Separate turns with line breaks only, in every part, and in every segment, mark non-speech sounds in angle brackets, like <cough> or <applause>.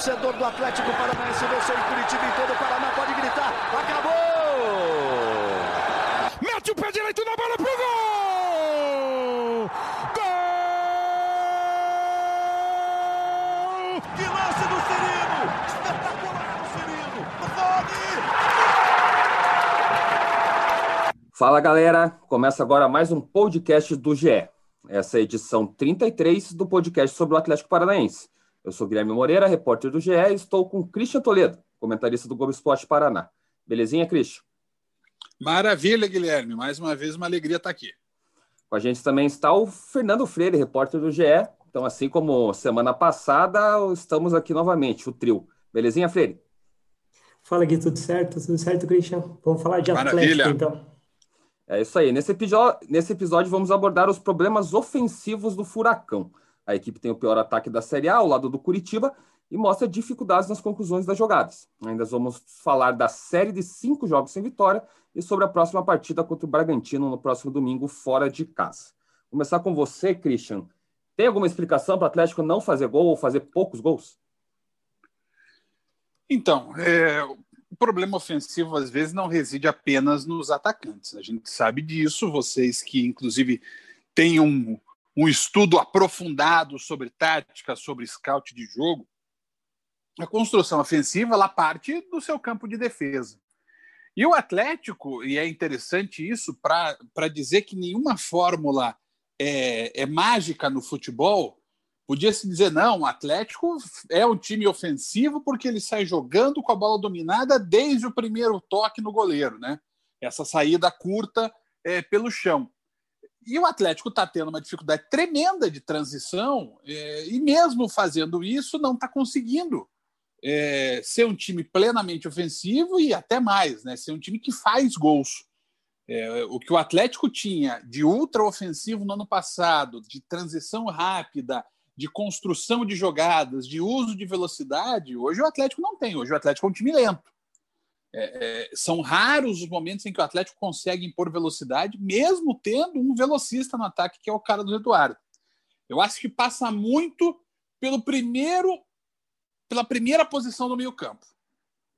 torcedor do Atlético Paranaense venceu em Curitiba em todo o Paraná. Pode gritar. Acabou!
Mete o pé direito na bola pro gol! Gol!
Que lance do Cirino! Espetacular do Cirino!
Fala galera, começa agora mais um podcast do GE. Essa é a edição 33 do podcast sobre o Atlético Paranaense. Eu sou Guilherme Moreira, repórter do GE, e estou com Christian Toledo, comentarista do Globo Esporte Paraná. Belezinha, Christian?
Maravilha, Guilherme. Mais uma vez, uma alegria estar aqui.
Com a gente também está o Fernando Freire, repórter do GE. Então, assim como semana passada, estamos aqui novamente, o trio. Belezinha, Freire?
Fala, Gui, tudo certo? Tudo certo, Christian? Vamos falar de Maravilha. Atlético, então.
É isso aí. Nesse episódio, nesse episódio, vamos abordar os problemas ofensivos do Furacão. A equipe tem o pior ataque da Série A, ao lado do Curitiba, e mostra dificuldades nas conclusões das jogadas. Ainda vamos falar da série de cinco jogos sem vitória e sobre a próxima partida contra o Bragantino no próximo domingo, fora de casa. Vou começar com você, Christian. Tem alguma explicação para o Atlético não fazer gol ou fazer poucos gols?
Então, é, o problema ofensivo às vezes não reside apenas nos atacantes. A gente sabe disso, vocês que inclusive têm um, um estudo aprofundado sobre tática, sobre scout de jogo, a construção ofensiva ela parte do seu campo de defesa. E o Atlético, e é interessante isso, para dizer que nenhuma fórmula é, é mágica no futebol, podia-se dizer, não, o Atlético é um time ofensivo porque ele sai jogando com a bola dominada desde o primeiro toque no goleiro, né? Essa saída curta é, pelo chão. E o Atlético está tendo uma dificuldade tremenda de transição, é, e mesmo fazendo isso, não está conseguindo é, ser um time plenamente ofensivo e até mais, né? Ser um time que faz gols. É, o que o Atlético tinha de ultra ofensivo no ano passado, de transição rápida, de construção de jogadas, de uso de velocidade, hoje o Atlético não tem. Hoje o Atlético é um time lento. É, é, são raros os momentos em que o Atlético consegue impor velocidade, mesmo tendo um velocista no ataque, que é o cara do Eduardo. Eu acho que passa muito pelo primeiro, pela primeira posição no meio campo.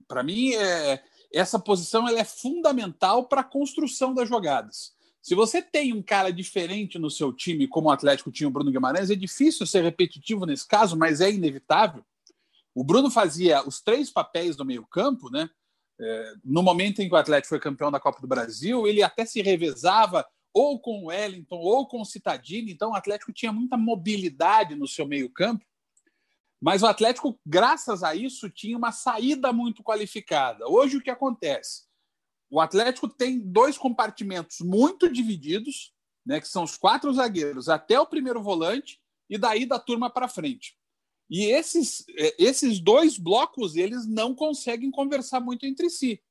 Para mim, é, essa posição ela é fundamental para a construção das jogadas. Se você tem um cara diferente no seu time, como o Atlético tinha o Bruno Guimarães, é difícil ser repetitivo nesse caso, mas é inevitável. O Bruno fazia os três papéis do meio campo, né? É, no momento em que o Atlético foi campeão da Copa do Brasil, ele até se revezava ou com o Wellington ou com o Citadini, então o Atlético tinha muita mobilidade no seu meio-campo. Mas o Atlético, graças a isso, tinha uma saída muito qualificada. Hoje, o que acontece? O Atlético tem dois compartimentos muito divididos, né, que são os quatro zagueiros até o primeiro volante e daí da turma para frente. E esses, é, esses dois blocos, eles não conseguem conversar muito entre si.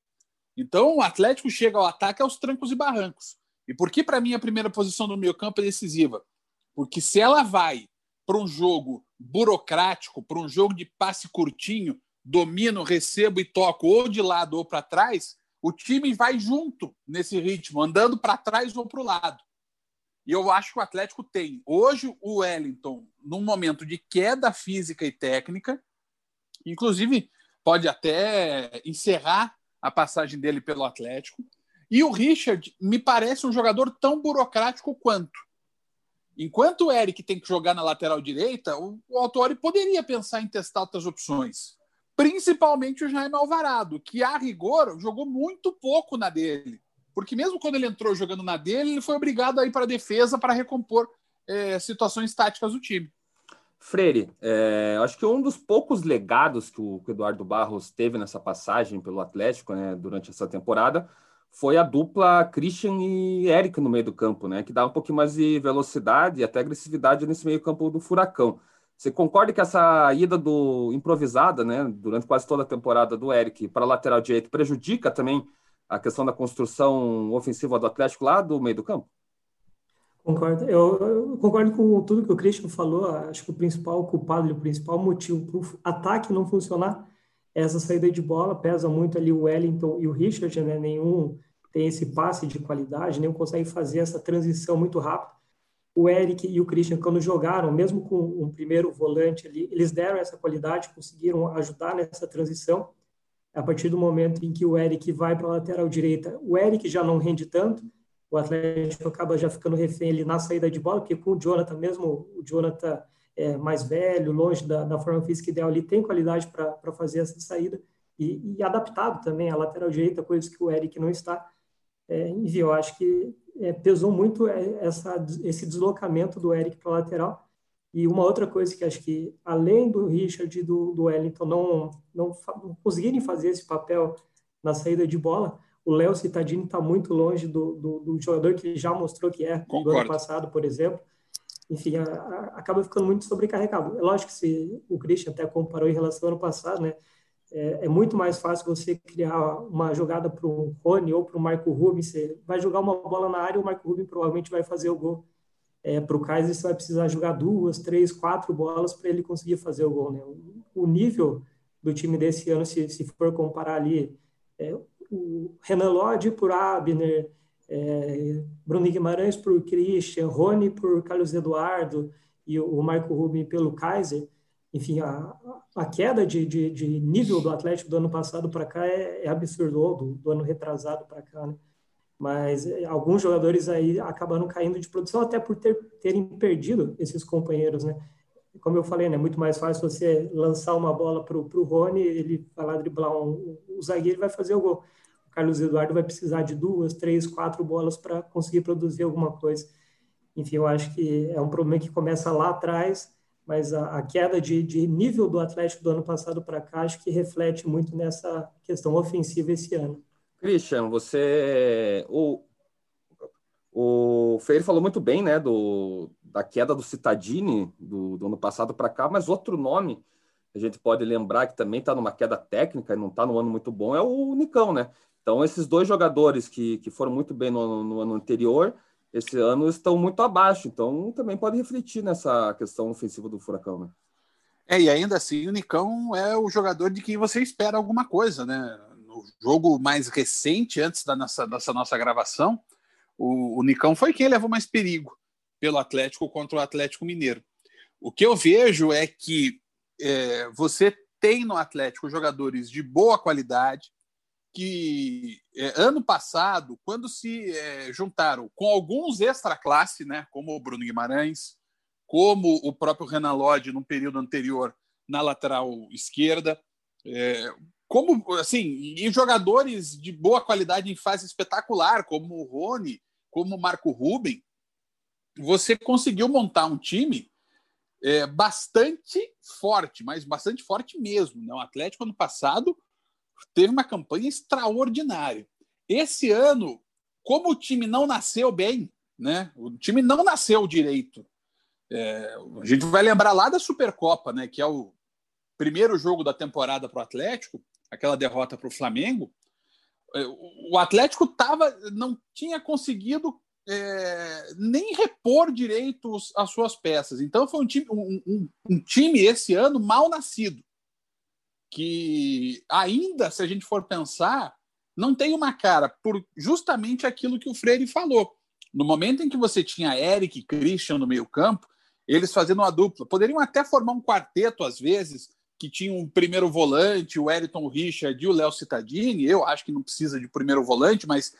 Então, o Atlético chega ao ataque aos trancos e barrancos. E por que, para mim, a primeira posição do meio campo é decisiva? Porque se ela vai para um jogo burocrático, para um jogo de passe curtinho, domino, recebo e toco ou de lado ou para trás, o time vai junto nesse ritmo, andando para trás ou para o lado. E eu acho que o Atlético tem hoje o Wellington num momento de queda física e técnica, inclusive pode até encerrar a passagem dele pelo Atlético. E o Richard me parece um jogador tão burocrático quanto. Enquanto o Eric tem que jogar na lateral direita, o, Autori poderia pensar em testar outras opções. Principalmente o Jaime Alvarado, que a rigor jogou muito pouco na dele porque mesmo quando ele entrou jogando na dele, ele foi obrigado a ir para a defesa para recompor é, situações táticas do time.
Freire, é, acho que um dos poucos legados que o, que o, Eduardo Barros teve nessa passagem pelo Atlético né, durante essa temporada foi a dupla Christian e Eric no meio do campo, né, que dá um pouquinho mais de velocidade e até agressividade nesse meio campo do Furacão. Você concorda que essa ida do improvisada, né, durante quase toda a temporada do Eric para a lateral direito prejudica também a questão da construção ofensiva do Atlético lá do meio do campo?
Concordo. Eu, eu, concordo com tudo que o Christian falou. Acho que o principal culpado, o principal motivo para o ataque não funcionar é essa saída de bola. Pesa muito ali o Wellington e o Richard, né? Nenhum tem esse passe de qualidade, nenhum consegue fazer essa transição muito rápida. o Eric e o Christian, quando jogaram, mesmo com um primeiro volante ali, eles deram essa qualidade, conseguiram ajudar nessa transição. A partir do momento em que o Eric vai para a lateral direita, o Eric já não rende tanto, o Atlético acaba já ficando refém ali na saída de bola, porque com o Jonathan, mesmo o Jonathan é, mais velho, longe da, da forma física ideal, ele tem qualidade para fazer essa saída e, e, adaptado também à lateral direita, coisas que o Eric não está. É, enfim, eu acho que é, pesou muito é, essa, esse deslocamento do Eric para a lateral. E uma outra coisa que acho que, além do Richard e do, do Wellington não, não, não conseguirem fazer esse papel na saída de bola, o Léo Cittadini está muito longe do, do, do, jogador que ele já mostrou que é Concordo. do ano passado, por exemplo. Enfim, a, a, acaba ficando muito sobrecarregado. É lógico que se o Christian até comparou em relação ao ano passado, né? É, é muito mais fácil você criar uma jogada para o Rony ou para o Marco Rubens. Você vai jogar uma bola na área, o Marco Rubens provavelmente vai fazer o gol. É, para o Kaiser, você vai precisar jogar duas, três, quatro bolas para ele conseguir fazer o gol. Né? O, nível do time desse ano, se, se for comparar ali, é, o Renan Lodge por Abner, é, Bruno Guimarães por Christian, Rony por Carlos Eduardo e o, o Marco Rubens pelo Kaiser, enfim, a, a queda de, de, de, nível do Atlético do ano passado para cá é, é absurdo, do, do, ano retrasado para cá, né? Mas é, alguns jogadores aí acabaram caindo de produção até por ter, terem perdido esses companheiros, né? Como eu falei, né? Muito mais fácil você lançar uma bola para o Rony, ele vai lá driblar um, o zagueiro e vai fazer o gol. O Carlos Eduardo vai precisar de duas, três, quatro bolas para conseguir produzir alguma coisa. Enfim, eu acho que é um problema que começa lá atrás mas a, a queda de, de, nível do Atlético do ano passado para cá acho que reflete muito nessa questão ofensiva esse ano.
Christian, você o o falou muito bem, né, do, da queda do Citadini do, do ano passado para cá, mas outro nome a gente pode lembrar que também está numa queda técnica e não está no ano muito bom é o Nicão, né? Então esses dois jogadores que, que foram muito bem no, no ano anterior esse ano estão muito abaixo, então também pode refletir nessa questão ofensiva do Furacão, né?
É, e ainda assim o Nicão é o jogador de quem você espera alguma coisa, né? No jogo mais recente, antes da nossa, dessa nossa gravação, o, o Nicão foi quem levou mais perigo pelo Atlético contra o Atlético Mineiro. O que eu vejo é que é, você tem no Atlético jogadores de boa qualidade, que é, ano passado, quando se é, juntaram com alguns extra-classe, né, como o Bruno Guimarães, como o próprio Renan Lodge no período anterior na lateral esquerda, é, como assim, e jogadores de boa qualidade em fase espetacular, como o Rony, como o Marco Ruben, você conseguiu montar um time é, bastante forte, mas bastante forte mesmo. Né? O Atlético ano passado teve uma campanha extraordinária. Esse ano, como o time não nasceu bem, né? O time não nasceu direito. É, a gente vai lembrar lá da Supercopa, né? Que é o primeiro jogo da temporada para o Atlético, aquela derrota para o Flamengo. É, o Atlético tava, não tinha conseguido é, nem repor direito as suas peças. Então foi um time, um, um, um time esse ano mal nascido que ainda, se a gente for pensar, não tem uma cara por justamente aquilo que o Freire falou. No momento em que você tinha Eric e Christian no meio-campo, eles fazendo uma dupla, poderiam até formar um quarteto às vezes, que tinha um primeiro volante, o Eriton Richard e o Léo Cittadini. Eu acho que não precisa de primeiro volante, mas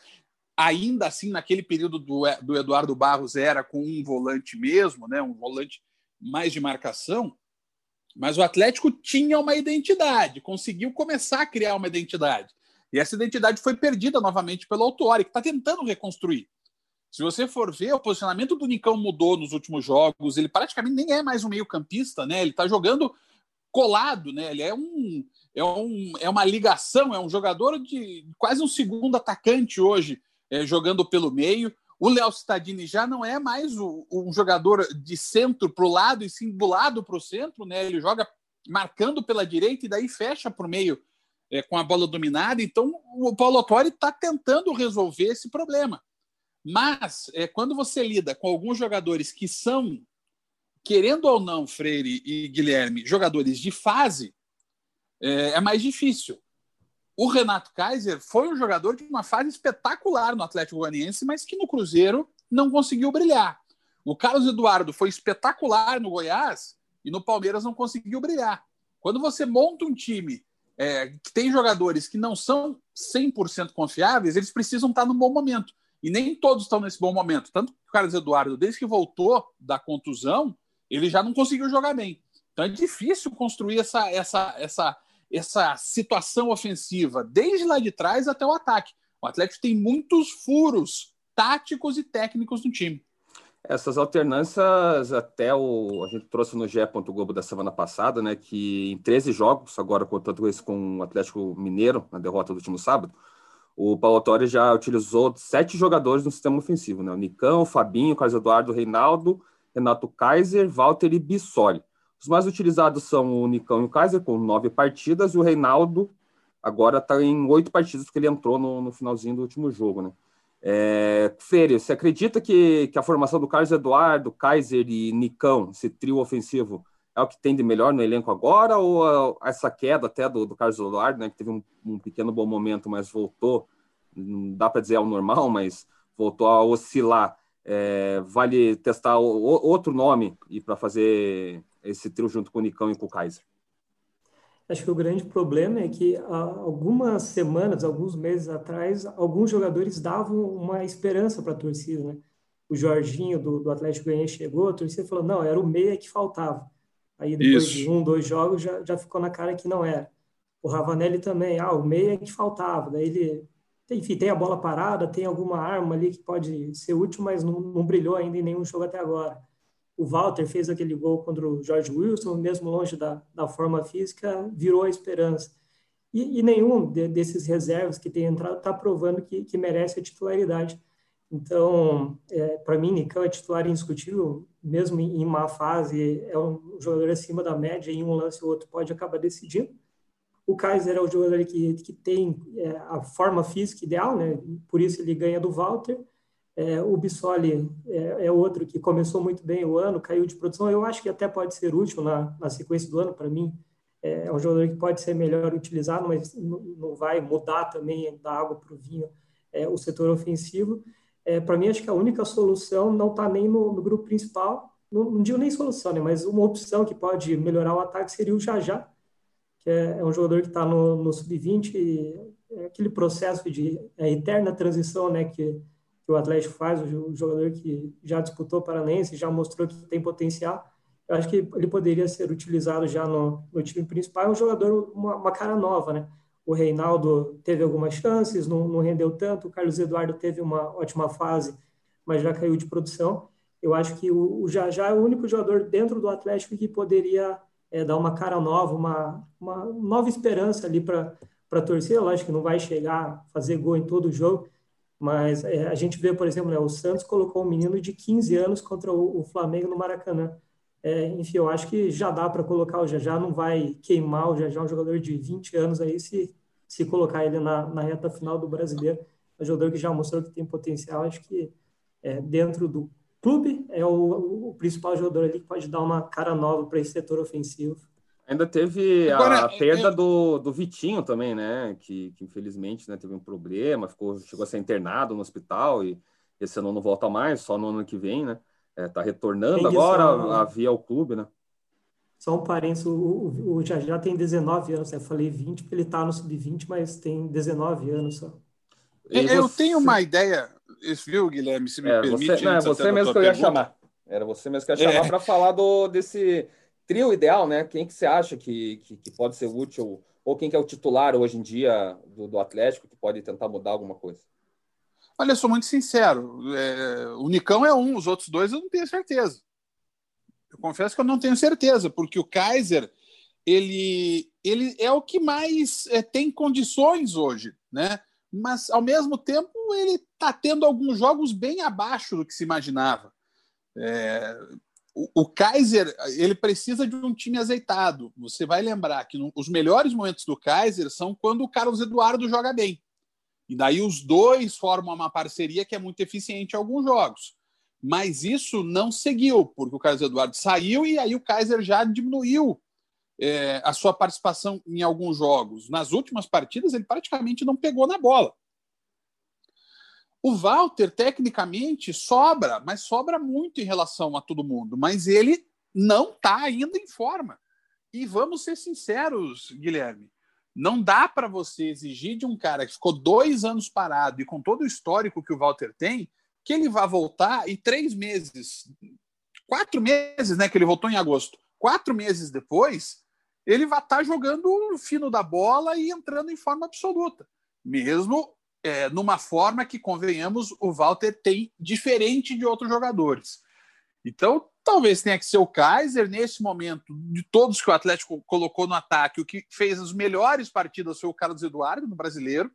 ainda assim, naquele período do, do Eduardo Barros, era com um volante mesmo, né? um volante mais de marcação. Mas o Atlético tinha uma identidade, conseguiu começar a criar uma identidade. E essa identidade foi perdida novamente pelo Autori, que está tentando reconstruir. Se você for ver, o posicionamento do Nicão mudou nos últimos jogos. Ele praticamente nem é mais um meio-campista, né? Ele está jogando colado, né? Ele é um, é um é uma ligação, é um jogador de quase um segundo atacante hoje, é, jogando pelo meio. O Léo Cittadini já não é mais o, um jogador de centro para o lado, e sim do lado para o centro, né? Ele joga marcando pela direita e daí fecha por meio é, com a bola dominada. Então, o Paulo Autori está tentando resolver esse problema. Mas, é, quando você lida com alguns jogadores que são, querendo ou não, Freire e Guilherme, jogadores de fase, é, é mais difícil. O Renato Kaiser foi um jogador de uma fase espetacular no Atlético Goianiense, mas que no Cruzeiro não conseguiu brilhar. O Carlos Eduardo foi espetacular no Goiás e no Palmeiras não conseguiu brilhar. Quando você monta um time é, que tem jogadores que não são 100% confiáveis, eles precisam estar no bom momento. E nem todos estão nesse bom momento. Tanto que o Carlos Eduardo, desde que voltou da contusão, ele já não conseguiu jogar bem. Então é difícil construir essa, essa, essa, essa situação ofensiva, desde lá de trás até o ataque. O Atlético tem muitos furos táticos e técnicos no time.
Essas alternâncias, até o, a gente trouxe no GE. Globo da semana passada, né, que em 13 jogos, agora contando esse com o Atlético Mineiro, na derrota do último sábado, o Paulo Torre já utilizou sete jogadores no sistema ofensivo, né, o Nicão, o Fabinho, o Carlos Eduardo, o Reinaldo, Renato Kaiser, Walter e Bissoli. Os mais utilizados são o Nicão e o Kaiser, com nove partidas, e o Reinaldo agora está em oito partidas, porque ele entrou no, no finalzinho do último jogo, né. É, você acredita que, que a formação do Carlos Eduardo, Kaiser e Nicão, esse trio ofensivo, é o que tem de melhor no elenco agora? Ou essa queda até do, do Carlos Eduardo, né, que teve um, um, pequeno bom momento, mas voltou, não dá para dizer ao normal, mas voltou a oscilar. É, vale testar o, outro nome e para fazer esse trio junto com o Nicão e com o Kaiser?
Acho que o grande problema é que há algumas semanas, alguns meses atrás, alguns jogadores davam uma esperança para a torcida, né? O Jorginho do, do Atlético Goianiense chegou, a torcida falou, não, era o meia que faltava. Aí depois Isso. de um, dois jogos, já, já ficou na cara que não era. O Ravanelli também, ah, o meia que faltava. Daí ele, enfim, tem a bola parada, tem alguma arma ali que pode ser útil, mas não, não brilhou ainda em nenhum jogo até agora o Walter fez aquele gol contra o George Wilson, mesmo longe da, da forma física, virou a esperança. E, e nenhum de, desses reservas que tem entrado está provando que, que, merece a titularidade. Então, é, para mim, Nicão é titular indiscutível, mesmo em, em má fase, é um jogador acima da média, em um lance ou outro pode acabar decidindo. O Kaiser é o jogador que, que tem é, a forma física ideal, né? por isso ele ganha do Walter é, o Bissoli é, é, outro que começou muito bem o ano, caiu de produção. Eu acho que até pode ser útil na, na sequência do ano, para mim. É, é, um jogador que pode ser melhor utilizado, mas não, não vai mudar também da água para o vinho é, o setor ofensivo. É, para mim, acho que a única solução não está nem no, no, grupo principal. Não, não, digo nem solução, né, mas uma opção que pode melhorar o ataque seria o Jajá, que é, é um jogador que está no, no sub-20, é aquele processo de eterna transição né, que que o Atlético faz, o jogador que já disputou Paranense, já mostrou que tem potencial. Eu acho que ele poderia ser utilizado já no, no time principal. É um jogador, uma, uma, cara nova, né? O Reinaldo teve algumas chances, não, não rendeu tanto. O Carlos Eduardo teve uma ótima fase, mas já caiu de produção. Eu acho que o, o Jajá é o único jogador dentro do Atlético que poderia é, dar uma cara nova, uma, uma nova esperança ali para a torcida. Lógico que não vai chegar fazer gol em todo o jogo, mas é, a gente vê, por exemplo, né, o Santos colocou um menino de 15 anos contra o, o Flamengo no Maracanã. É, enfim, eu acho que já dá para colocar o Jajá, não vai queimar o Jajá, um jogador de 20 anos aí, se, se colocar ele na, na reta final do brasileiro. É um jogador que já mostrou que tem potencial, acho que é, dentro do clube é o, o principal jogador ali que pode dar uma cara nova para esse setor ofensivo.
Ainda teve Agora, a perda eu... do, do Vitinho também, né? Que, que infelizmente né, teve um problema, ficou, chegou a ser internado no hospital e esse ano não volta mais, só no ano que vem, né? É, tá retornando agora a, a via ao clube, né?
Só um parênteses, o, o, o Jajá tem 19 anos, né? eu falei 20 porque ele tá no sub-20, mas tem 19 anos só.
Eu você... tenho uma ideia, viu, Guilherme, se me
é,
permite.
Você, não, é você mesmo que eu ia pergunta. chamar. Era você mesmo que eu ia chamar é. para falar do, desse trio ideal, né? Quem que você acha que, que, que, pode ser útil? Ou quem que é o titular hoje em dia do, do Atlético que pode tentar mudar alguma coisa?
Olha, eu sou muito sincero. É, o Nicão é um, os outros dois eu não tenho certeza. Eu confesso que eu não tenho certeza, porque o Kaiser ele, ele é o que mais é, tem condições hoje, né? Mas ao mesmo tempo ele está tendo alguns jogos bem abaixo do que se imaginava. É, o, Kaiser ele precisa de um time azeitado. Você vai lembrar que no, os melhores momentos do Kaiser são quando o Carlos Eduardo joga bem. E daí os dois formam uma parceria que é muito eficiente em alguns jogos. Mas isso não seguiu, porque o Carlos Eduardo saiu e aí o Kaiser já diminuiu é, a sua participação em alguns jogos. Nas últimas partidas, ele praticamente não pegou na bola. O Walter, tecnicamente, sobra, mas sobra muito em relação a todo mundo. Mas ele não está ainda em forma. E vamos ser sinceros, Guilherme. Não dá para você exigir de um cara que ficou dois anos parado e com todo o histórico que o Walter tem, que ele vá voltar e três meses, quatro meses, né? Que ele voltou em agosto, quatro meses depois, ele vai estar tá jogando o fino da bola e entrando em forma absoluta. Mesmo é, numa forma que, convenhamos, o Walter tem diferente de outros jogadores. Então, talvez tenha que ser o Kaiser, nesse momento, de todos que o Atlético colocou no ataque, o que fez as melhores partidas foi o Carlos Eduardo, no brasileiro.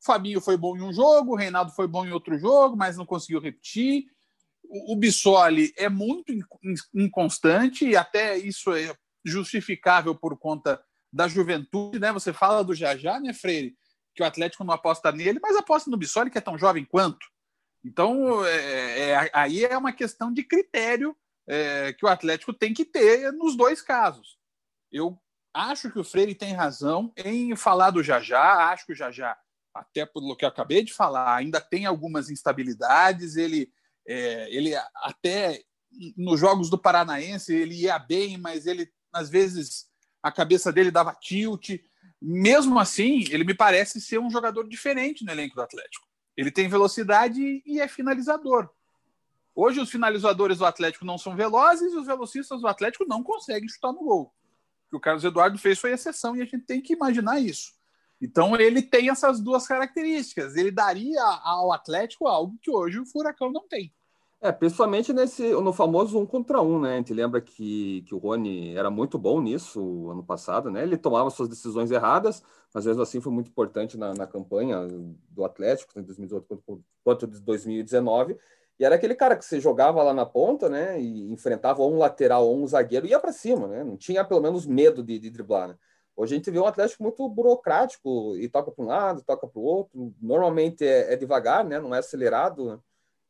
O Fabinho foi bom em um jogo, o Reinaldo foi bom em outro jogo, mas não conseguiu repetir. O, o Bissoli é muito inconstante, e até isso é justificável por conta da juventude, né? Você fala do Jajá, né, Freire? que o Atlético não aposta nele, mas aposta no Bissoli, que é tão jovem quanto. Então, é, é, aí é uma questão de critério é, que o Atlético tem que ter nos dois casos. Eu acho que o Freire tem razão em falar do Jajá, acho que o Jajá, até pelo que eu acabei de falar, ainda tem algumas instabilidades, ele, é, ele até nos jogos do Paranaense ele ia bem, mas ele às vezes a cabeça dele dava tilt, mesmo assim, ele me parece ser um jogador diferente no elenco do Atlético. Ele tem velocidade e é finalizador. Hoje, os finalizadores do Atlético não são velozes e os velocistas do Atlético não conseguem chutar no gol. O que o Carlos Eduardo fez foi exceção e a gente tem que imaginar isso. Então, ele tem essas duas características. Ele daria ao Atlético algo que hoje o Furacão não tem.
É, principalmente nesse, no famoso um contra um, né? A gente lembra que, que o Rony era muito bom nisso ano passado, né? Ele tomava suas decisões erradas, mas mesmo assim foi muito importante na, na campanha do Atlético, em 2018 quanto em 2019. E era aquele cara que você jogava lá na ponta, né? E enfrentava um lateral ou um zagueiro e ia para cima, né? Não tinha pelo menos medo de, de driblar, né? Hoje a gente vê um Atlético muito burocrático e toca para um lado, toca para o outro. Normalmente é, é devagar, né? Não é acelerado. Né?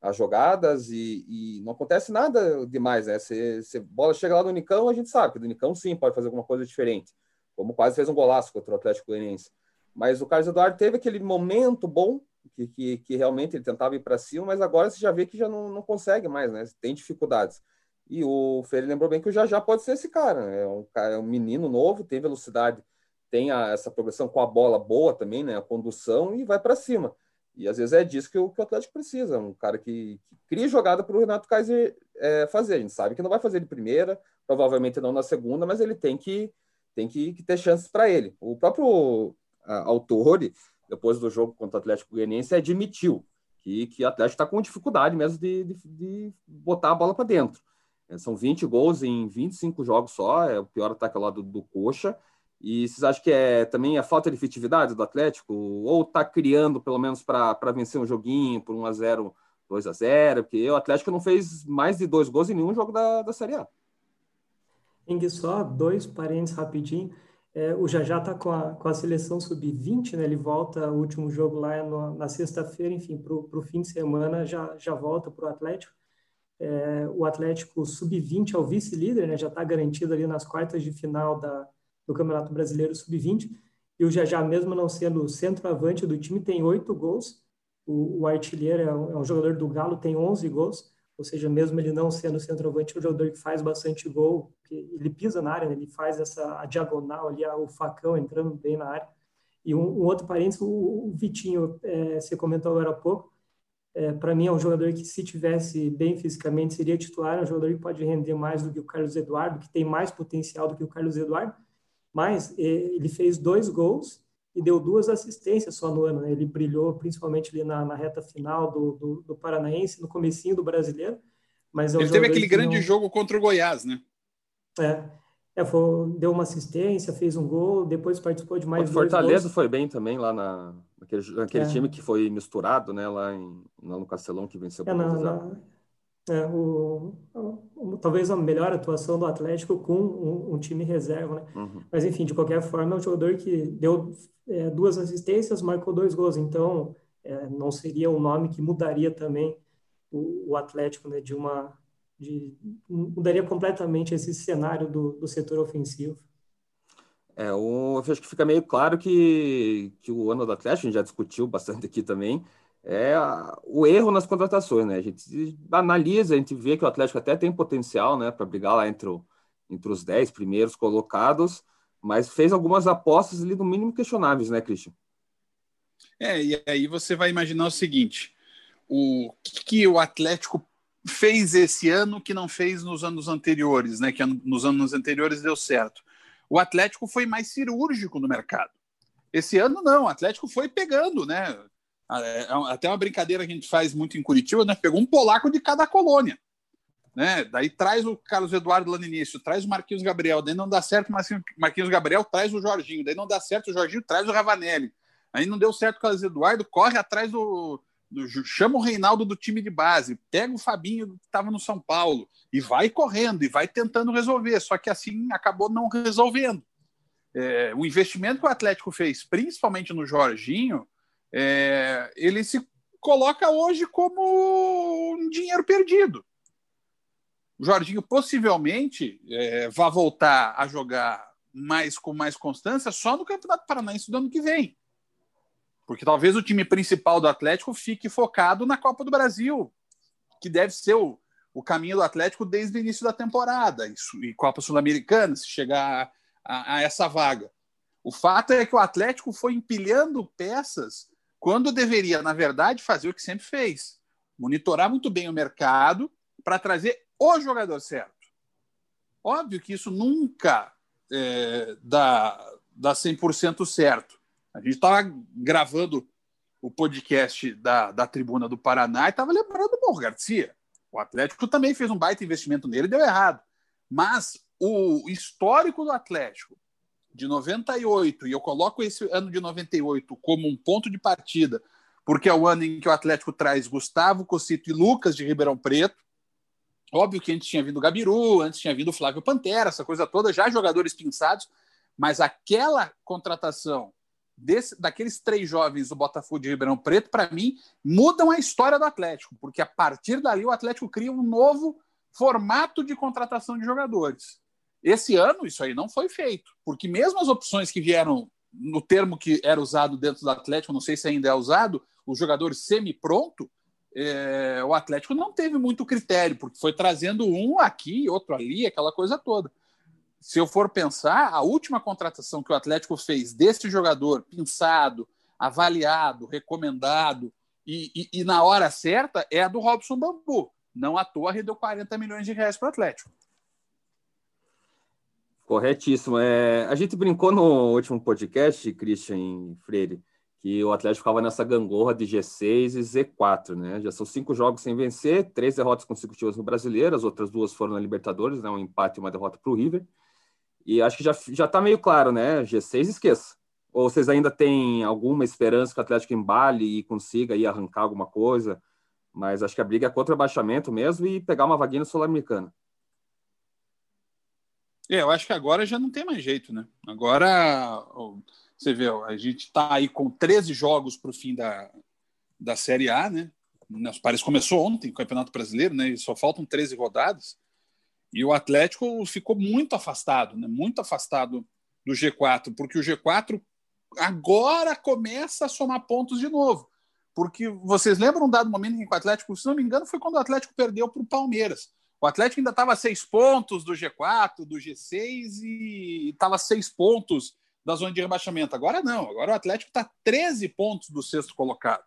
As jogadas e, e, não acontece nada demais, né? Se, se bola chega lá do Unicão, a gente sabe que do Unicão sim pode fazer alguma coisa diferente, como quase fez um golaço contra o Atlético Goianiense. Mas o Carlos Eduardo teve aquele momento bom que, que, que realmente ele tentava ir para cima, mas agora você já vê que já não, não consegue mais, né? Tem dificuldades. E o Freire lembrou bem que o Jajá pode ser esse cara, né? é um, é um menino novo, tem velocidade, tem a, essa progressão com a bola boa também, né? A condução e vai para cima. E às vezes é disso que o, que o Atlético precisa, um cara que, que cria jogada para o Renato Kaiser é, fazer. A gente sabe que não vai fazer de primeira, provavelmente não na segunda, mas ele tem que, tem que, que ter chances para ele. O próprio autor, depois do jogo contra o Atlético Goianiense, admitiu que, que o Atlético está com dificuldade mesmo de, de, de botar a bola para dentro. É, são 20 gols em 25 jogos só, é o pior ataque lá do, do Coxa. E vocês acham que é também a falta de efetividade do Atlético? Ou está criando, pelo menos, para vencer um joguinho por 1 a 0 2 a 0 Porque o Atlético não fez mais de dois gols em nenhum jogo da, da Série A.
Eng, só dois parênteses rapidinho. É, o Jajá está com a, com a seleção sub-20, né? ele volta, o último jogo lá no, na sexta-feira, enfim, para o fim de semana já, já volta para o Atlético. É, o Atlético sub-20 é o vice-líder, né? já está garantido ali nas quartas de final da, do Campeonato Brasileiro Sub-20. E o Jajá, mesmo não sendo centroavante do time, tem oito gols. O, o artilheiro é um, é um, jogador do Galo, tem 11 gols. Ou seja, mesmo ele não sendo centroavante, é um jogador que faz bastante gol. Ele pisa na área, né? ele faz essa diagonal ali, o facão entrando bem na área. E um, um outro parênteses, o, o Vitinho, é, você comentou agora há pouco, é, para mim é um jogador que se tivesse bem fisicamente seria titular, é um jogador que pode render mais do que o Carlos Eduardo, que tem mais potencial do que o Carlos Eduardo, mas eh, ele fez dois gols e deu duas assistências só no ano. Né? Ele brilhou principalmente ali na, na reta final do, do, do, Paranaense, no comecinho do Brasileiro. Mas é
ele teve aquele grande não... jogo contra o Goiás, né?
É, é foi, deu uma assistência, fez um gol, depois participou de mais
o Fortaleza gols. foi bem também lá na, naquele, naquele é. time que foi misturado, né? Lá, em, lá no Castelão, que venceu
é, na, na, é, o, o, talvez a melhor atuação do Atlético com um, um time reserva, né? Uhum. Mas enfim, de qualquer forma, é um jogador que deu é, duas assistências, marcou dois gols, então é, não seria um nome que mudaria também o, o Atlético, né? De uma de, mudaria completamente esse cenário do, do setor ofensivo.
É, o, eu acho que fica meio claro que, que o ano do Atlético, a gente já discutiu bastante aqui também, é o erro nas contratações, né? A gente analisa, a gente vê que o Atlético até tem potencial, né, para brigar lá entre, o, entre os 10 primeiros colocados, mas fez algumas apostas ali no mínimo questionáveis, né, Christian?
É, e aí você vai imaginar o seguinte: o que, o Atlético fez esse ano que não fez nos anos anteriores, né? Que nos anos anteriores deu certo. O Atlético foi mais cirúrgico no mercado. Esse ano não, o Atlético foi pegando, né? É, é até uma brincadeira que a gente faz muito em Curitiba, né? Pegou um polaco de cada colônia. Né? Daí traz o Carlos Eduardo lá no início, traz o Marquinhos Gabriel, daí não dá certo o Marquinhos Gabriel, traz o Jorginho, daí não dá certo o Jorginho, traz o Ravanelli. Aí não deu certo o Carlos Eduardo, corre atrás do, do, chama o Reinaldo do time de base, pega o Fabinho que estava no São Paulo e vai correndo e vai tentando resolver. Só que assim acabou não resolvendo. É, o investimento que o Atlético fez, principalmente no Jorginho, é, ele se coloca hoje como um dinheiro perdido. O Jorginho possivelmente é, vai voltar a jogar mais com mais constância só no Campeonato Paranaense do ano que vem. Porque talvez o time principal do Atlético fique focado na Copa do Brasil, que deve ser o, o caminho do Atlético desde o início da temporada, e, e Copa Sul-Americana, se chegar a, a, a essa vaga. O fato é que o Atlético foi empilhando peças quando deveria, na verdade, fazer o que sempre fez: monitorar muito bem o mercado para trazer o jogador certo. Óbvio que isso nunca é, dá, dá 100% certo. A gente estava gravando o podcast da, da Tribuna do Paraná e estava lembrando do Morro Garcia. O Atlético também fez um baita investimento nele e deu errado. Mas o histórico do Atlético de 98, e eu coloco esse ano de 98 como um ponto de partida, porque é o ano em que o Atlético traz Gustavo, Cocito e Lucas de Ribeirão Preto. Óbvio que antes tinha vindo o Gabiru, antes tinha vindo o Flávio Pantera, essa coisa toda, já jogadores pinçados, mas aquela contratação desse, daqueles três jovens do Botafogo de Ribeirão Preto, para mim, mudam a história do Atlético, porque a partir dali o Atlético cria um novo formato de contratação de jogadores. Esse ano isso aí não foi feito, porque mesmo as opções que vieram no termo que era usado dentro do Atlético, não sei se ainda é usado, o jogador semi-pronto, é, o Atlético não teve muito critério, porque foi trazendo um aqui, outro ali, aquela coisa toda. Se eu for pensar, a última contratação que o Atlético fez desse jogador, pensado, avaliado, recomendado e, e, e na hora certa, é a do Robson Bambu. Não à toa rendeu 40 milhões de reais para o Atlético.
Corretíssimo. É, a gente brincou no último podcast, Christian Freire, que o Atlético ficava nessa gangorra de G6 e Z4, né? Já são cinco jogos sem vencer, três derrotas consecutivas no Brasileiro, as outras duas foram na Libertadores, né? um empate e uma derrota para o River. E acho que já já está meio claro, né? G6 esqueça. Ou vocês ainda têm alguma esperança que o Atlético embale e consiga aí arrancar alguma coisa? Mas acho que a briga é contra o baixamento mesmo e pegar uma vaguinha sul-americana.
É, eu acho que agora já não tem mais jeito, né? Agora, você vê, a gente está aí com 13 jogos para o fim da, da Série A, né? Parece começou ontem o Campeonato Brasileiro, né? E só faltam 13 rodadas. E o Atlético ficou muito afastado, né? Muito afastado do G4, porque o G4 agora começa a somar pontos de novo. Porque vocês lembram um dado momento em que o Atlético, se não me engano, foi quando o Atlético perdeu para o Palmeiras. O Atlético ainda estava seis pontos do G4, do G6 e estava seis pontos da zona de rebaixamento. Agora não, agora o Atlético está 13 pontos do sexto colocado.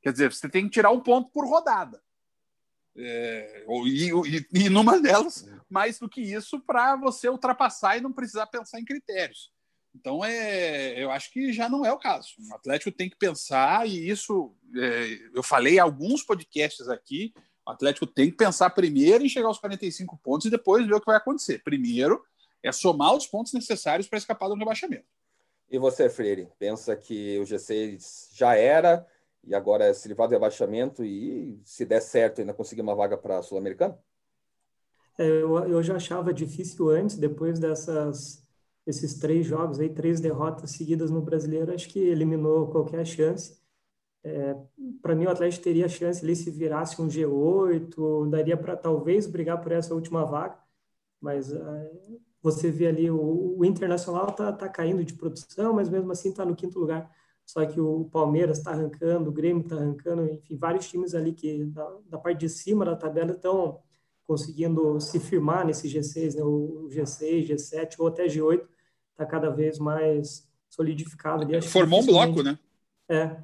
Quer dizer, você tem que tirar um ponto por rodada. É, e, e, e numa delas, mais do que isso, para você ultrapassar e não precisar pensar em critérios. Então, é, eu acho que já não é o caso. O Atlético tem que pensar, e isso é, eu falei em alguns podcasts aqui, o Atlético tem que pensar primeiro em chegar aos 45 pontos e depois ver o que vai acontecer. Primeiro é somar os pontos necessários para escapar do rebaixamento.
E você, Freire, pensa que o G6 já era e agora é se livrar do rebaixamento e, se der certo, ainda conseguir uma vaga para a Sul-Americana?
É, eu, eu já achava difícil antes, depois dessas esses três jogos aí, três derrotas seguidas no Brasileiro, acho que eliminou qualquer chance. É, para mim, o Atlético teria chance ali se virasse um G8, daria para talvez brigar por essa última vaga, mas é, você vê ali o, o Internacional está tá caindo de produção, mas mesmo assim está no quinto lugar. só que o Palmeiras está arrancando, o Grêmio está arrancando, enfim, vários times ali que da, da, parte de cima da tabela estão conseguindo se firmar nesse G6, né? o G6, G7 ou até G8 está cada vez mais solidificado. Ali.
Formou um bloco, né?
É,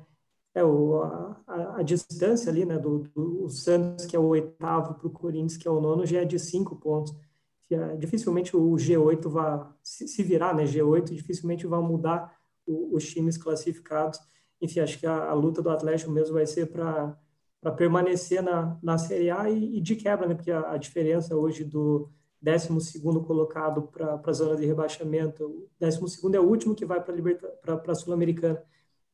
é o, a, a, distância ali, né, do, do Santos, que é o oitavo, para o Corinthians, que é o nono, já é de cinco pontos. É, dificilmente o G8 vai, se, se virar, né, G8, dificilmente vai mudar o, os times classificados. Enfim, acho que a, a, luta do Atlético mesmo vai ser para permanecer na, na Série A e, e de quebra, né, porque a, a diferença hoje do 12 colocado para a zona de rebaixamento, o 12 é o último que vai para a Sul-Americana,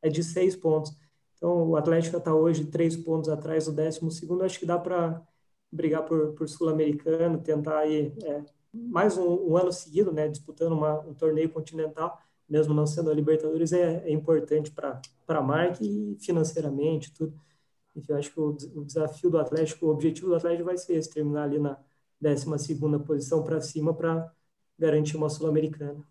é de seis pontos. Então, o Atlético está hoje três pontos atrás do 12 acho que dá para brigar por, por Sul-Americano, tentar aí é, mais um, um, ano seguido, né, disputando uma, um torneio continental, mesmo não sendo a Libertadores, é, é importante para a marca e financeiramente, tudo. Enfim, acho que o, o, desafio do Atlético, o objetivo do Atlético vai ser esse, terminar ali na 12 posição para cima para garantir uma Sul-Americana.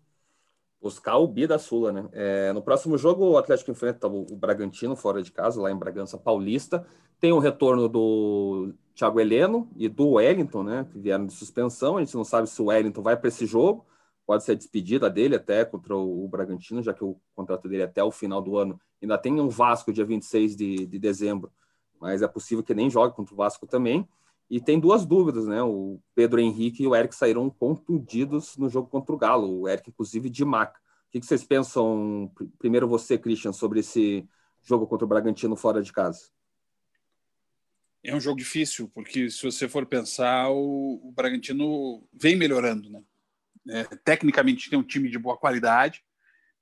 Buscar o bi da Sula, né? É, no próximo jogo, o Atlético enfrenta o, Bragantino fora de casa, lá em Bragança Paulista. Tem o retorno do Thiago Heleno e do Wellington, né? Que vieram de suspensão. A gente não sabe se o Wellington vai para esse jogo. Pode ser a despedida dele até contra o, o Bragantino, já que o contrato dele é até o final do ano. Ainda tem um Vasco dia 26 de, de dezembro, mas é possível que nem jogue contra o Vasco também. E tem duas dúvidas, né? O Pedro Henrique e o Eric saíram contundidos no jogo contra o Galo, o Eric, inclusive, de maca. O que vocês pensam, primeiro você, Christian, sobre esse jogo contra o Bragantino fora de casa?
É um jogo difícil, porque se você for pensar, o, Bragantino vem melhorando, né? É, tecnicamente tem um time de boa qualidade.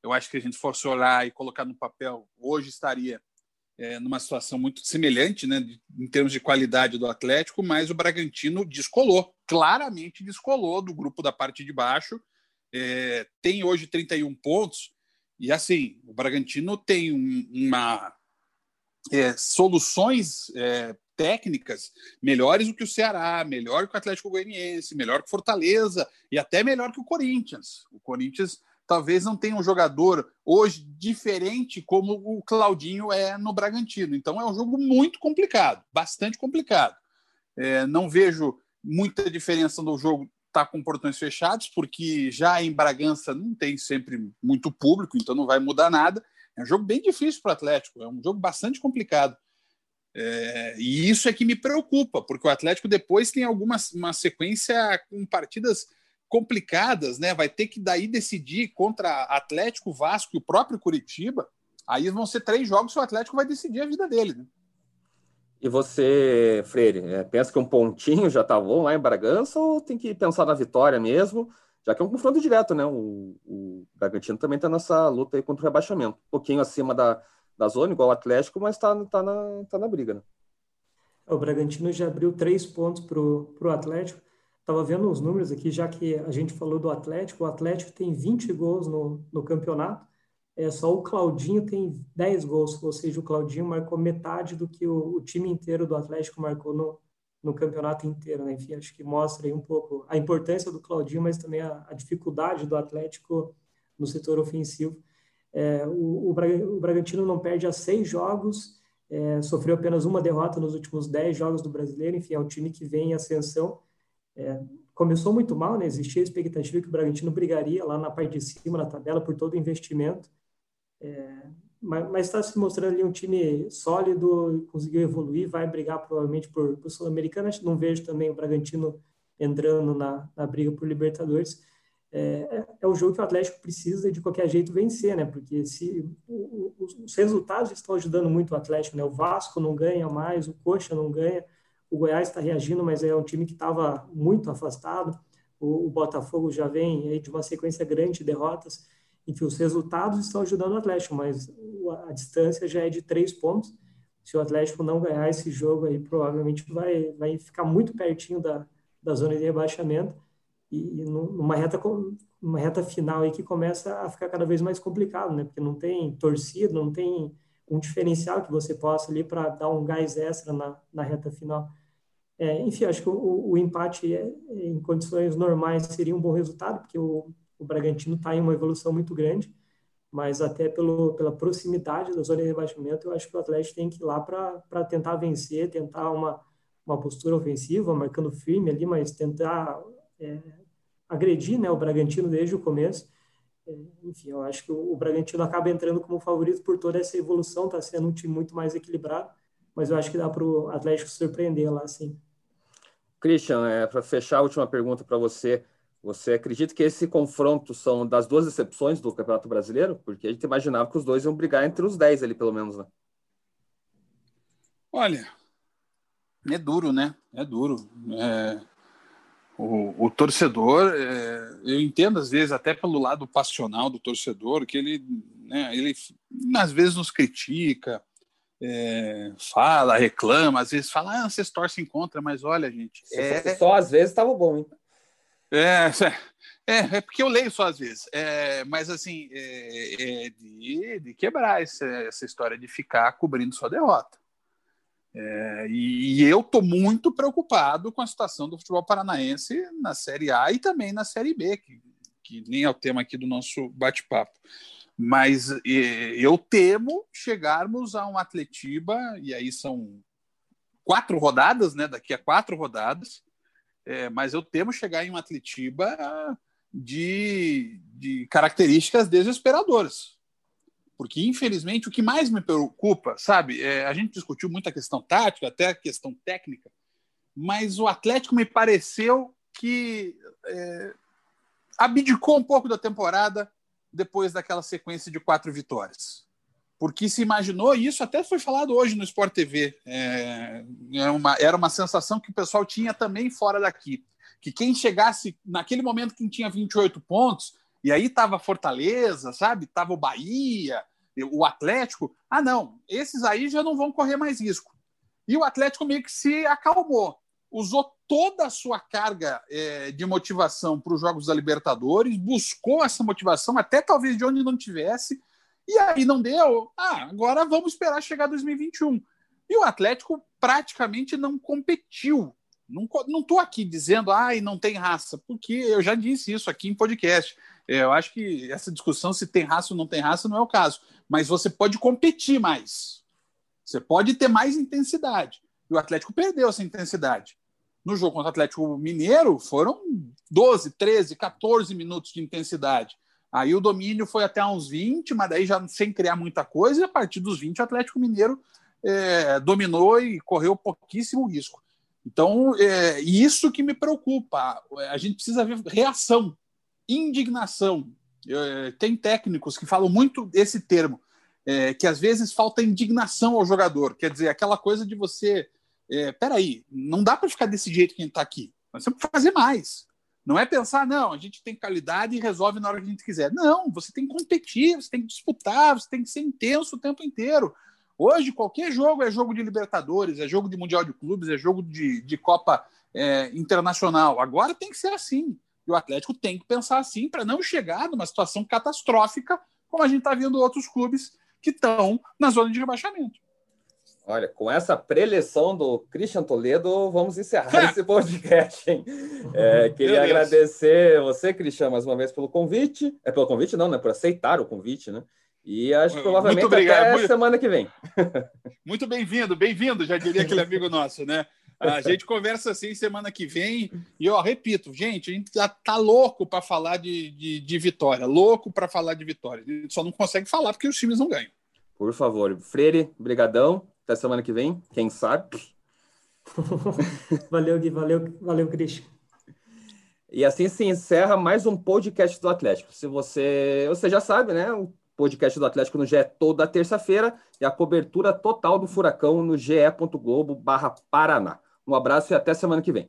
Eu acho que a gente fosse olhar e colocar no papel, hoje estaria é, numa situação muito semelhante, né, em termos de qualidade do Atlético, mas o Bragantino descolou, claramente descolou do grupo da parte de baixo. É, tem hoje 31 pontos, e assim, o Bragantino tem um, uma é, soluções é, técnicas melhores do que o Ceará, melhor que o Atlético Goianiense, melhor que Fortaleza e até melhor que o Corinthians. O Corinthians talvez não tenha um jogador hoje diferente como o Claudinho é no Bragantino. Então é um jogo muito complicado, bastante complicado. É, não vejo muita diferença no jogo estar tá com portões fechados, porque já em Bragança não tem sempre muito público, então não vai mudar nada. É um jogo bem difícil para o Atlético, é um jogo bastante complicado. É, e isso é que me preocupa, porque o Atlético depois tem alguma uma sequência com partidas complicadas, né? Vai ter que daí decidir contra Atlético, Vasco e o próprio Curitiba. Aí vão ser três jogos que o Atlético vai decidir a vida dele. Né?
E você, Freire, é, pensa que um pontinho já tá bom lá em Bragança ou tem que pensar na vitória mesmo? Já que é um confronto direto, né? O, o Bragantino também está nessa luta aí contra o rebaixamento. Um pouquinho acima da, da zona, igual o Atlético, mas está tá na, tá na briga, né?
O Bragantino já abriu três pontos para o Atlético. Estava vendo os números aqui, já que a gente falou do Atlético. O Atlético tem 20 gols no, no campeonato. É, só o Claudinho tem 10 gols, ou seja, o Claudinho marcou metade do que o, o time inteiro do Atlético marcou no, no campeonato inteiro. Né? Enfim, acho que mostra aí um pouco a importância do Claudinho, mas também a, a dificuldade do Atlético no setor ofensivo. É, o, o, Bragantino não perde a seis jogos, é, sofreu apenas uma derrota nos últimos dez jogos do Brasileiro. Enfim, é um time que vem em ascensão é, começou muito mal, né? Existia a expectativa que o Bragantino brigaria lá na parte de cima da tabela por todo o investimento, é, mas está se mostrando ali um time sólido, conseguiu evoluir, vai brigar provavelmente por, por Sul-Americana. Não vejo também o Bragantino entrando na, na briga por Libertadores. É, é, é o jogo que o Atlético precisa de qualquer jeito vencer, né? Porque se o, os resultados estão ajudando muito o Atlético, né? O Vasco não ganha mais, o Coxa não ganha, o Goiás está reagindo, mas é um time que estava muito afastado. O, o, Botafogo já vem de uma sequência grande de derrotas. Enfim, os resultados estão ajudando o Atlético, mas a distância já é de três pontos. Se o Atlético não ganhar esse jogo aí, provavelmente vai, vai ficar muito pertinho da, da zona de rebaixamento e, e numa reta uma reta final aí que começa a ficar cada vez mais complicado, né? Porque não tem torcida, não tem um diferencial que você possa ali para dar um gás extra na, na reta final. É, enfim, acho que o, o empate é, em condições normais seria um bom resultado, porque o, o Bragantino está em uma evolução muito grande. mas até pelo, pela proximidade da zona de rebaixamento, eu acho que o Atlético tem que ir lá para tentar vencer, tentar uma, uma postura ofensiva, marcando firme ali, mas tentar é, agredir né, o Bragantino desde o começo. É, enfim, eu acho que o, o Bragantino acaba entrando como favorito por toda essa evolução, está sendo um time muito mais equilibrado, mas eu acho que dá para o Atlético surpreender lá, sim.
Christian, é, para fechar a última pergunta para você, você acredita que esse confronto são das duas decepções do Campeonato Brasileiro? Porque a gente imaginava que os dois iam brigar entre os 10 ali, pelo menos, né?
Olha, é duro, né? É duro. É, o, o, torcedor, é, eu entendo às vezes até pelo lado passional do torcedor, que ele, né, ele às vezes nos critica, é, fala, reclama, às vezes fala, ah, vocês torcem contra, mas olha, gente.
É... Só às vezes estava bom, hein?
É, é, é porque eu leio só às vezes. É, mas assim, é, é de, de, quebrar essa, essa, história de ficar cobrindo sua derrota. É, e, e, eu estou muito preocupado com a situação do futebol paranaense na Série A e também na Série B, que, que nem é o tema aqui do nosso bate-papo. Mas eu temo chegarmos a um Atletiba, e aí são quatro rodadas, né? Daqui a quatro rodadas, é, mas eu temo chegar em um Atletiba de, de características desesperadoras. Porque, infelizmente, o que mais me preocupa, sabe, é, a gente discutiu muito a questão tática, até a questão técnica, mas o Atlético me pareceu que é, abdicou um pouco da temporada depois daquela sequência de quatro vitórias porque se imaginou, e isso até foi falado hoje no Sport TV, é, é uma, era uma sensação que o pessoal tinha também fora daqui, que quem chegasse naquele momento quem tinha 28 pontos, e aí estava Fortaleza, sabe? Tava o Bahia, o Atlético. Ah, não, esses aí já não vão correr mais risco. E o Atlético meio que se acalmou, usou toda a sua carga é, de motivação para os Jogos da Libertadores, buscou essa motivação, até talvez de onde não tivesse, e aí não deu. Ah, agora vamos esperar chegar 2021. E o Atlético praticamente não competiu. Não, tô aqui dizendo, ai, não tem raça, porque eu já disse isso aqui em podcast. É, eu acho que essa discussão se tem raça ou não tem raça não é o caso. Mas você pode competir mais. Você pode ter mais intensidade. E o Atlético perdeu essa intensidade. No jogo contra o Atlético Mineiro, foram 12, 13, 14 minutos de intensidade. Aí o domínio foi até uns 20, mas daí já sem criar muita coisa, e a partir dos 20 o Atlético Mineiro é, dominou e correu pouquíssimo risco. Então, é isso que me preocupa. A gente precisa ver reação, indignação. É, tem técnicos que falam muito esse termo, é, que às vezes falta indignação ao jogador. Quer dizer, aquela coisa de você. É, peraí, não dá para ficar desse jeito que a gente está aqui. Nós temos que fazer mais. Não é pensar, não, a gente tem qualidade e resolve na hora que a gente quiser. Não, você tem que competir, você tem que disputar, você tem que ser intenso o tempo inteiro. Hoje, qualquer jogo é jogo de Libertadores, é jogo de Mundial de Clubes, é jogo de, de Copa é, Internacional. Agora tem que ser assim. E o Atlético tem que pensar assim para não chegar numa situação catastrófica, como a gente está vendo outros clubes que estão na zona de rebaixamento.
Olha, com essa preleção do Christian Toledo, vamos encerrar <laughs> esse podcast, hein? É, queria agradecer você, Christian, mais uma vez pelo convite. É pelo convite, não, né? Por aceitar o convite, né? E acho que provavelmente até muito... semana que vem. <laughs>
Muito bem-vindo, bem-vindo, já diria aquele amigo nosso, né? A gente conversa assim semana que vem. E, ó, repito, gente, a gente já tá louco para falar de, de, de vitória, louco para falar de vitória. A gente só não consegue falar porque os times não ganham.
Por favor. Freire, brigadão. Até semana que vem, quem sabe. <laughs>
valeu, Gui, valeu, valeu, Christian.
E assim se encerra mais um podcast do Atlético. Se você, você já sabe, né? O podcast do Atlético no GE é toda terça-feira e a cobertura total do Furacão no ge.globo/paraná. Um abraço e até semana que vem.